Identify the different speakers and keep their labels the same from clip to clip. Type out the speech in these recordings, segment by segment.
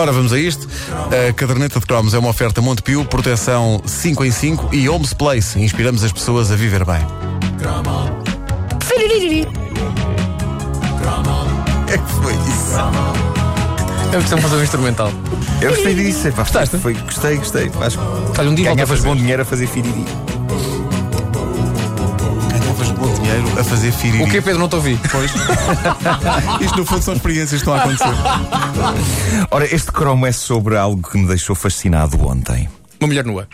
Speaker 1: Ora, vamos a isto. A caderneta de cromos é uma oferta Montepio, proteção 5 em 5 e Homes Place. Inspiramos as pessoas a viver bem. É que foi isso?
Speaker 2: É preciso fazer um instrumental.
Speaker 3: Eu gostei disso. Epá,
Speaker 2: Gostaste?
Speaker 3: Foi, gostei, gostei. Acho que
Speaker 2: Olha, um dia volta a
Speaker 3: ganhavas
Speaker 2: fazer.
Speaker 3: bom dinheiro a fazer firiri.
Speaker 1: Dinheiro a fazer firiri.
Speaker 2: O que Pedro? Não te ouvi.
Speaker 1: Pois. Isto no fundo são experiências que estão a acontecer.
Speaker 3: Ora, este cromo é sobre algo que me deixou fascinado ontem.
Speaker 2: Uma mulher nua.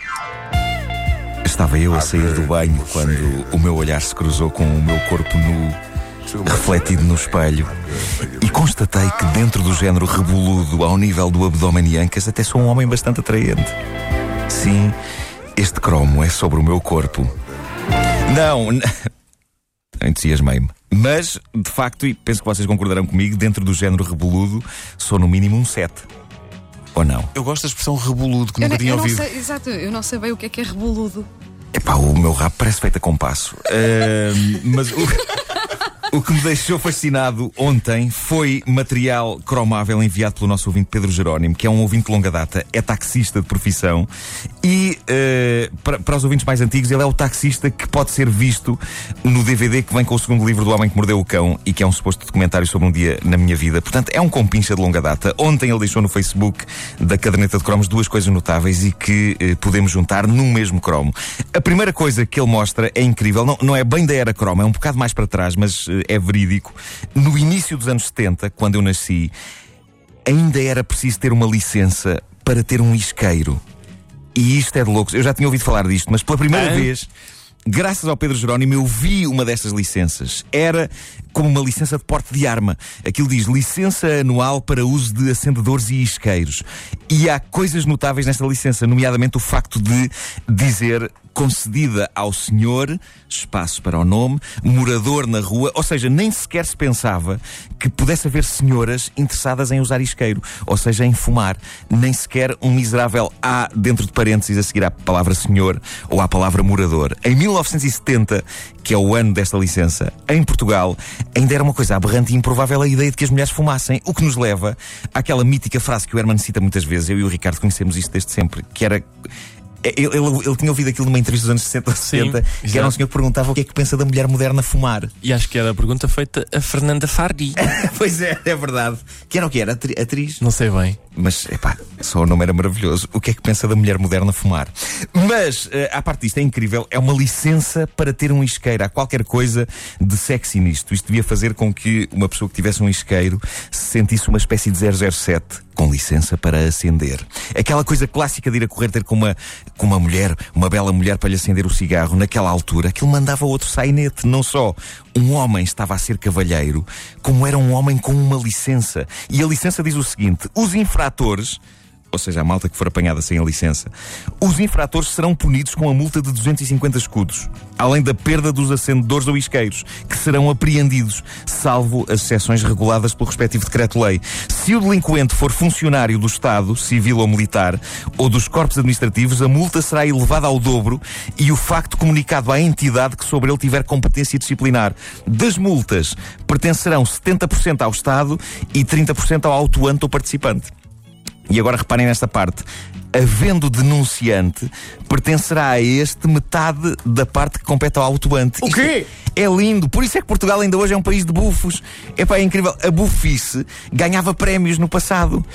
Speaker 3: Estava eu a sair do banho quando o meu olhar se cruzou com o meu corpo nu, refletido no espelho, e constatei que dentro do género reboludo ao nível do abdômen e ancas até sou um homem bastante atraente. Sim, este cromo é sobre o meu corpo. Não, entusiasmei-me. Mas, de facto, e penso que vocês concordarão comigo, dentro do género reboludo, sou no mínimo um 7. Ou não?
Speaker 1: Eu gosto da expressão reboludo, que
Speaker 4: Eu,
Speaker 1: nunca
Speaker 4: não-
Speaker 1: tinha
Speaker 4: eu não
Speaker 1: ouvido.
Speaker 4: sei, exato, eu não sei bem o que é que é reboludo.
Speaker 3: Epá, o meu rabo parece feito a compasso. Ahm, mas o, o que me deixou fascinado ontem foi material cromável enviado pelo nosso ouvinte Pedro Jerónimo, que é um ouvinte de longa data, é taxista de profissão. E eh, para, para os ouvintes mais antigos, ele é o taxista que pode ser visto no DVD que vem com o segundo livro do Homem que Mordeu o Cão e que é um suposto documentário sobre um dia na minha vida. Portanto, é um compincha de longa data. Ontem ele deixou no Facebook da caderneta de cromos duas coisas notáveis e que eh, podemos juntar num mesmo cromo. A primeira coisa que ele mostra é incrível, não, não é bem da era cromo, é um bocado mais para trás, mas eh, é verídico. No início dos anos 70, quando eu nasci, ainda era preciso ter uma licença para ter um isqueiro. E isto é de loucos. Eu já tinha ouvido falar disto, mas pela primeira
Speaker 2: Hã?
Speaker 3: vez, graças ao Pedro Jerónimo, eu vi uma destas licenças. Era como uma licença de porte de arma. Aquilo diz licença anual para uso de acendedores e isqueiros. E há coisas notáveis nesta licença, nomeadamente o facto de dizer concedida ao senhor, espaço para o nome, morador na rua, ou seja, nem sequer se pensava que pudesse haver senhoras interessadas em usar isqueiro, ou seja, em fumar. Nem sequer um miserável A dentro de parênteses a seguir à palavra senhor ou à palavra morador. Em 1970, que é o ano desta licença, em Portugal, ainda era uma coisa aberrante e improvável a ideia de que as mulheres fumassem, o que nos leva àquela mítica frase que o Herman cita muitas vezes, eu e o Ricardo conhecemos isto desde sempre, que era. Ele, ele- ele tinha ouvido aquilo numa entrevista dos anos 60 ou 70, que era um senhor que perguntava o que é que pensa da mulher moderna fumar.
Speaker 2: E acho que era a pergunta feita a Fernanda Fardi.
Speaker 3: pois é, é verdade. Que era o que era? Atri- Atriz?
Speaker 2: Não sei bem.
Speaker 3: Mas, epá, só o nome era maravilhoso. O que é que pensa da mulher moderna fumar? Mas, eh, à parte disto, é incrível. É uma licença para ter um isqueiro. Há qualquer coisa de sexy nisto. Isto devia fazer com que uma pessoa que tivesse um isqueiro se sentisse uma espécie de 007 com licença para acender. Aquela coisa clássica de ir a correr ter com uma, com uma mulher, uma bela mulher para lhe acender o cigarro. Naquela altura, aquilo mandava outro sainete. Não só um homem estava a ser cavalheiro, como era um homem com uma licença. E a licença diz o seguinte: os infratores. Ou seja, a malta que for apanhada sem a licença, os infratores serão punidos com a multa de 250 escudos, além da perda dos acendedores ou isqueiros, que serão apreendidos, salvo as exceções reguladas pelo respectivo decreto-lei. Se o delinquente for funcionário do Estado, civil ou militar, ou dos corpos administrativos, a multa será elevada ao dobro e o facto comunicado à entidade que sobre ele tiver competência disciplinar. Das multas, pertencerão 70% ao Estado e 30% ao autuante ou participante. E agora reparem nesta parte. Havendo denunciante, pertencerá a este metade da parte que compete ao autuante.
Speaker 2: O quê?
Speaker 3: É lindo. Por isso é que Portugal ainda hoje é um país de bufos. Epá, é incrível. A bufice ganhava prémios no passado.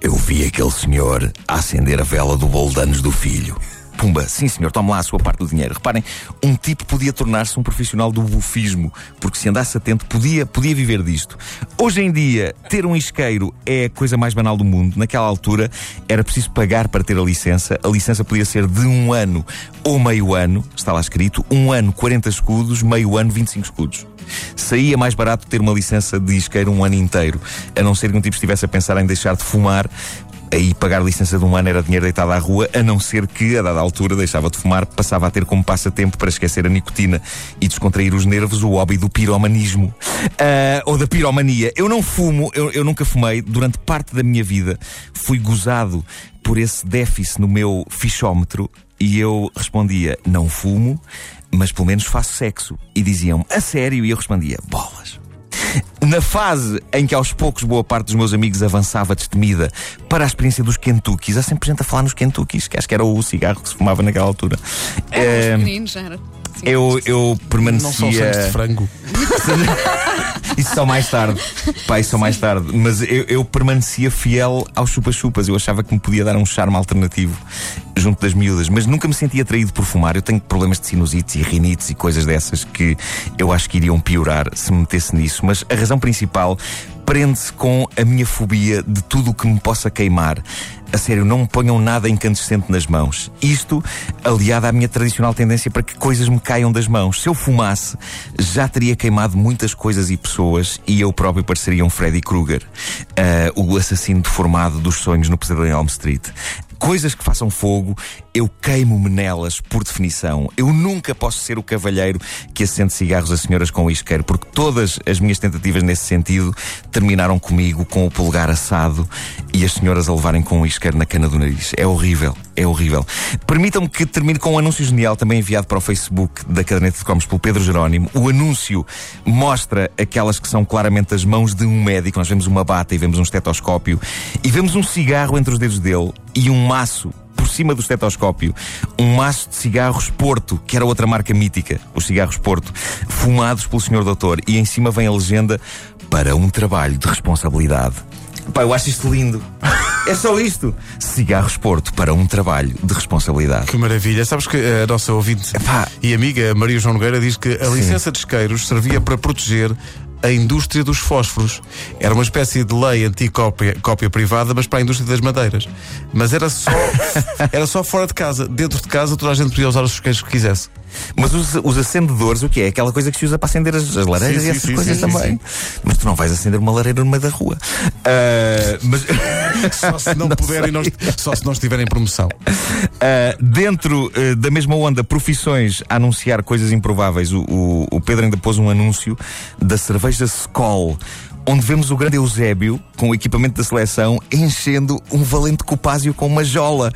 Speaker 3: Eu vi aquele senhor acender a vela do bolo de anos do filho. Pumba, sim senhor, tome lá a sua parte do dinheiro. Reparem, um tipo podia tornar-se um profissional do bufismo, porque se andasse atento podia, podia viver disto. Hoje em dia, ter um isqueiro é a coisa mais banal do mundo. Naquela altura, era preciso pagar para ter a licença. A licença podia ser de um ano ou meio ano, está lá escrito, um ano 40 escudos, meio ano 25 escudos. Saía mais barato ter uma licença de isqueiro um ano inteiro, a não ser que um tipo estivesse a pensar em deixar de fumar. Aí pagar licença de um ano era dinheiro deitado à rua, a não ser que, a dada altura, deixava de fumar, passava a ter como passatempo para esquecer a nicotina e descontrair os nervos o hobby do piromanismo. Ah, ou da piromania. Eu não fumo, eu, eu nunca fumei. Durante parte da minha vida fui gozado por esse déficit no meu fichómetro e eu respondia: não fumo, mas pelo menos faço sexo. E diziam-me: a sério? E eu respondia: bolas. Na fase em que aos poucos boa parte dos meus amigos avançava destemida para a experiência dos Kentuckys, há sempre gente a falar nos Kentuckys, que acho que era o cigarro que se fumava naquela altura.
Speaker 4: Pequeninos, já era. Sim,
Speaker 3: eu, eu
Speaker 1: Não são
Speaker 3: permanecia.
Speaker 1: de frango.
Speaker 3: Isso só mais tarde. Pá, isso só mais tarde. Mas eu, eu permanecia fiel aos chupa-chupas. Eu achava que me podia dar um charme alternativo junto das miúdas. Mas nunca me senti atraído por fumar. Eu tenho problemas de sinusites e rinites e coisas dessas que eu acho que iriam piorar se me metesse nisso. Mas a razão principal prende-se com a minha fobia de tudo o que me possa queimar. A sério, não me ponham nada incandescente nas mãos. Isto aliado à minha tradicional tendência para que coisas me caiam das mãos. Se eu fumasse, já teria queimado muitas coisas e pessoas e eu próprio pareceria um Freddy Krueger, ah, o assassino deformado dos sonhos no Pesadelo em Elm Street. Coisas que façam fogo, eu queimo-me nelas, por definição. Eu nunca posso ser o cavalheiro que acende cigarros a senhoras com o isqueiro, porque todas as minhas tentativas nesse sentido terminaram comigo com o polegar assado e as senhoras a levarem com o isqueiro na cana do nariz. É horrível, é horrível. Permitam-me que termine com um anúncio genial também enviado para o Facebook da Caderneta de Cromos pelo Pedro Jerónimo. O anúncio mostra aquelas que são claramente as mãos de um médico. Nós vemos uma bata e vemos um estetoscópio e vemos um cigarro entre os dedos dele e um maço por cima do estetoscópio, um maço de cigarros Porto, que era outra marca mítica, os cigarros Porto, fumados pelo senhor doutor. E em cima vem a legenda para um trabalho de responsabilidade. Pá, eu acho isto lindo. É só isto. Cigarros Porto para um trabalho de responsabilidade.
Speaker 1: Que maravilha. Sabes que a nossa ouvinte
Speaker 3: Epá.
Speaker 1: e amiga Maria João Nogueira diz que a licença de isqueiros servia para proteger a indústria dos fósforos. Era uma espécie de lei anti-cópia cópia privada, mas para a indústria das madeiras. Mas era só, era só fora de casa. Dentro de casa toda a gente podia usar os isqueiros que quisesse.
Speaker 3: Mas os, os acendedores, o que é? Aquela coisa que se usa para acender as, as lareiras
Speaker 1: Sim,
Speaker 3: e essas
Speaker 1: sim,
Speaker 3: coisas
Speaker 1: sim,
Speaker 3: também. Mas tu não vais acender uma lareira no meio da rua. Ah, mas.
Speaker 1: Só se não, puderem, não, só se não estiverem em promoção.
Speaker 3: Uh, dentro uh, da mesma onda, profissões a anunciar coisas improváveis. O, o- o Pedro ainda pôs um anúncio da cerveja Skoll, onde vemos o grande Eusébio, com o equipamento da seleção, enchendo um valente copásio com uma jola.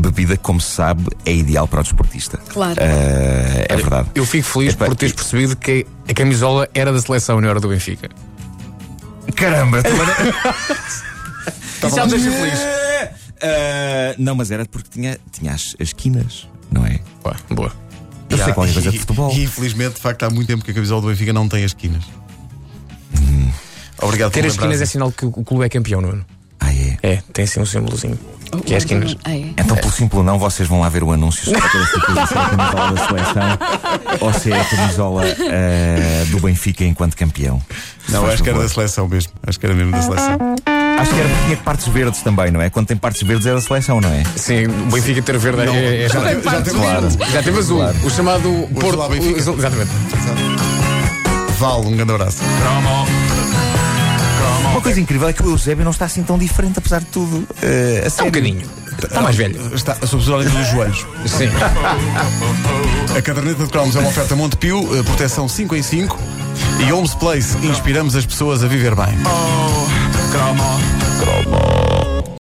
Speaker 3: Bebida, como se sabe, é ideal para o desportista.
Speaker 4: Claro.
Speaker 3: Uh, é verdade.
Speaker 2: Eu fico feliz
Speaker 3: Epá,
Speaker 2: por teres
Speaker 3: e-
Speaker 2: percebido que a camisola era da seleção, não era do Benfica.
Speaker 3: Caramba!
Speaker 2: Isso já me deixa feliz.
Speaker 3: Uh, não, mas era porque tinha, tinha as, as quinas, não é?
Speaker 2: Pá, boa.
Speaker 3: Eu sei qualquer coisa de futebol.
Speaker 1: E infelizmente, de facto, há muito tempo que a camisola do Benfica não tem as esquinas. Obrigado
Speaker 2: Ter as esquinas é sinal que o o clube é campeão, Nuno.
Speaker 3: Ah, é?
Speaker 2: É, tem assim um símbolozinho. Que é.
Speaker 4: Ah, é?
Speaker 3: Então, pelo simples não, vocês vão lá ver o anúncio essa coisa, se é a camisola da seleção ou se é a camisola eh, do Benfica enquanto campeão.
Speaker 1: Não, acho que era da seleção mesmo. Acho que era mesmo da seleção.
Speaker 3: Acho que era porque tinha partes verdes também, não é? Quando tem partes verdes é da seleção, não é?
Speaker 2: Sim, o Benfica ter verde
Speaker 1: Não,
Speaker 2: é, é
Speaker 1: já
Speaker 2: já,
Speaker 1: teve- já teve
Speaker 3: Claro.
Speaker 1: azul.
Speaker 2: já teve azul.
Speaker 3: Claro.
Speaker 2: O chamado Porto.
Speaker 1: Benfica.
Speaker 2: o Exatamente.
Speaker 1: Vale, um grande abraço.
Speaker 3: Uma coisa incrível é que o Eusébio não está assim tão diferente, apesar de tudo. Eh, a
Speaker 2: É um bocadinho. Está mais velho.
Speaker 1: Está, sobretudo além dos joelhos.
Speaker 2: Sim.
Speaker 1: A caderneta de cromos é uma oferta Montepio, eh, proteção 5 em 5 e Holmes Place. Inspiramos as pessoas a viver bem.
Speaker 5: Oh, come on.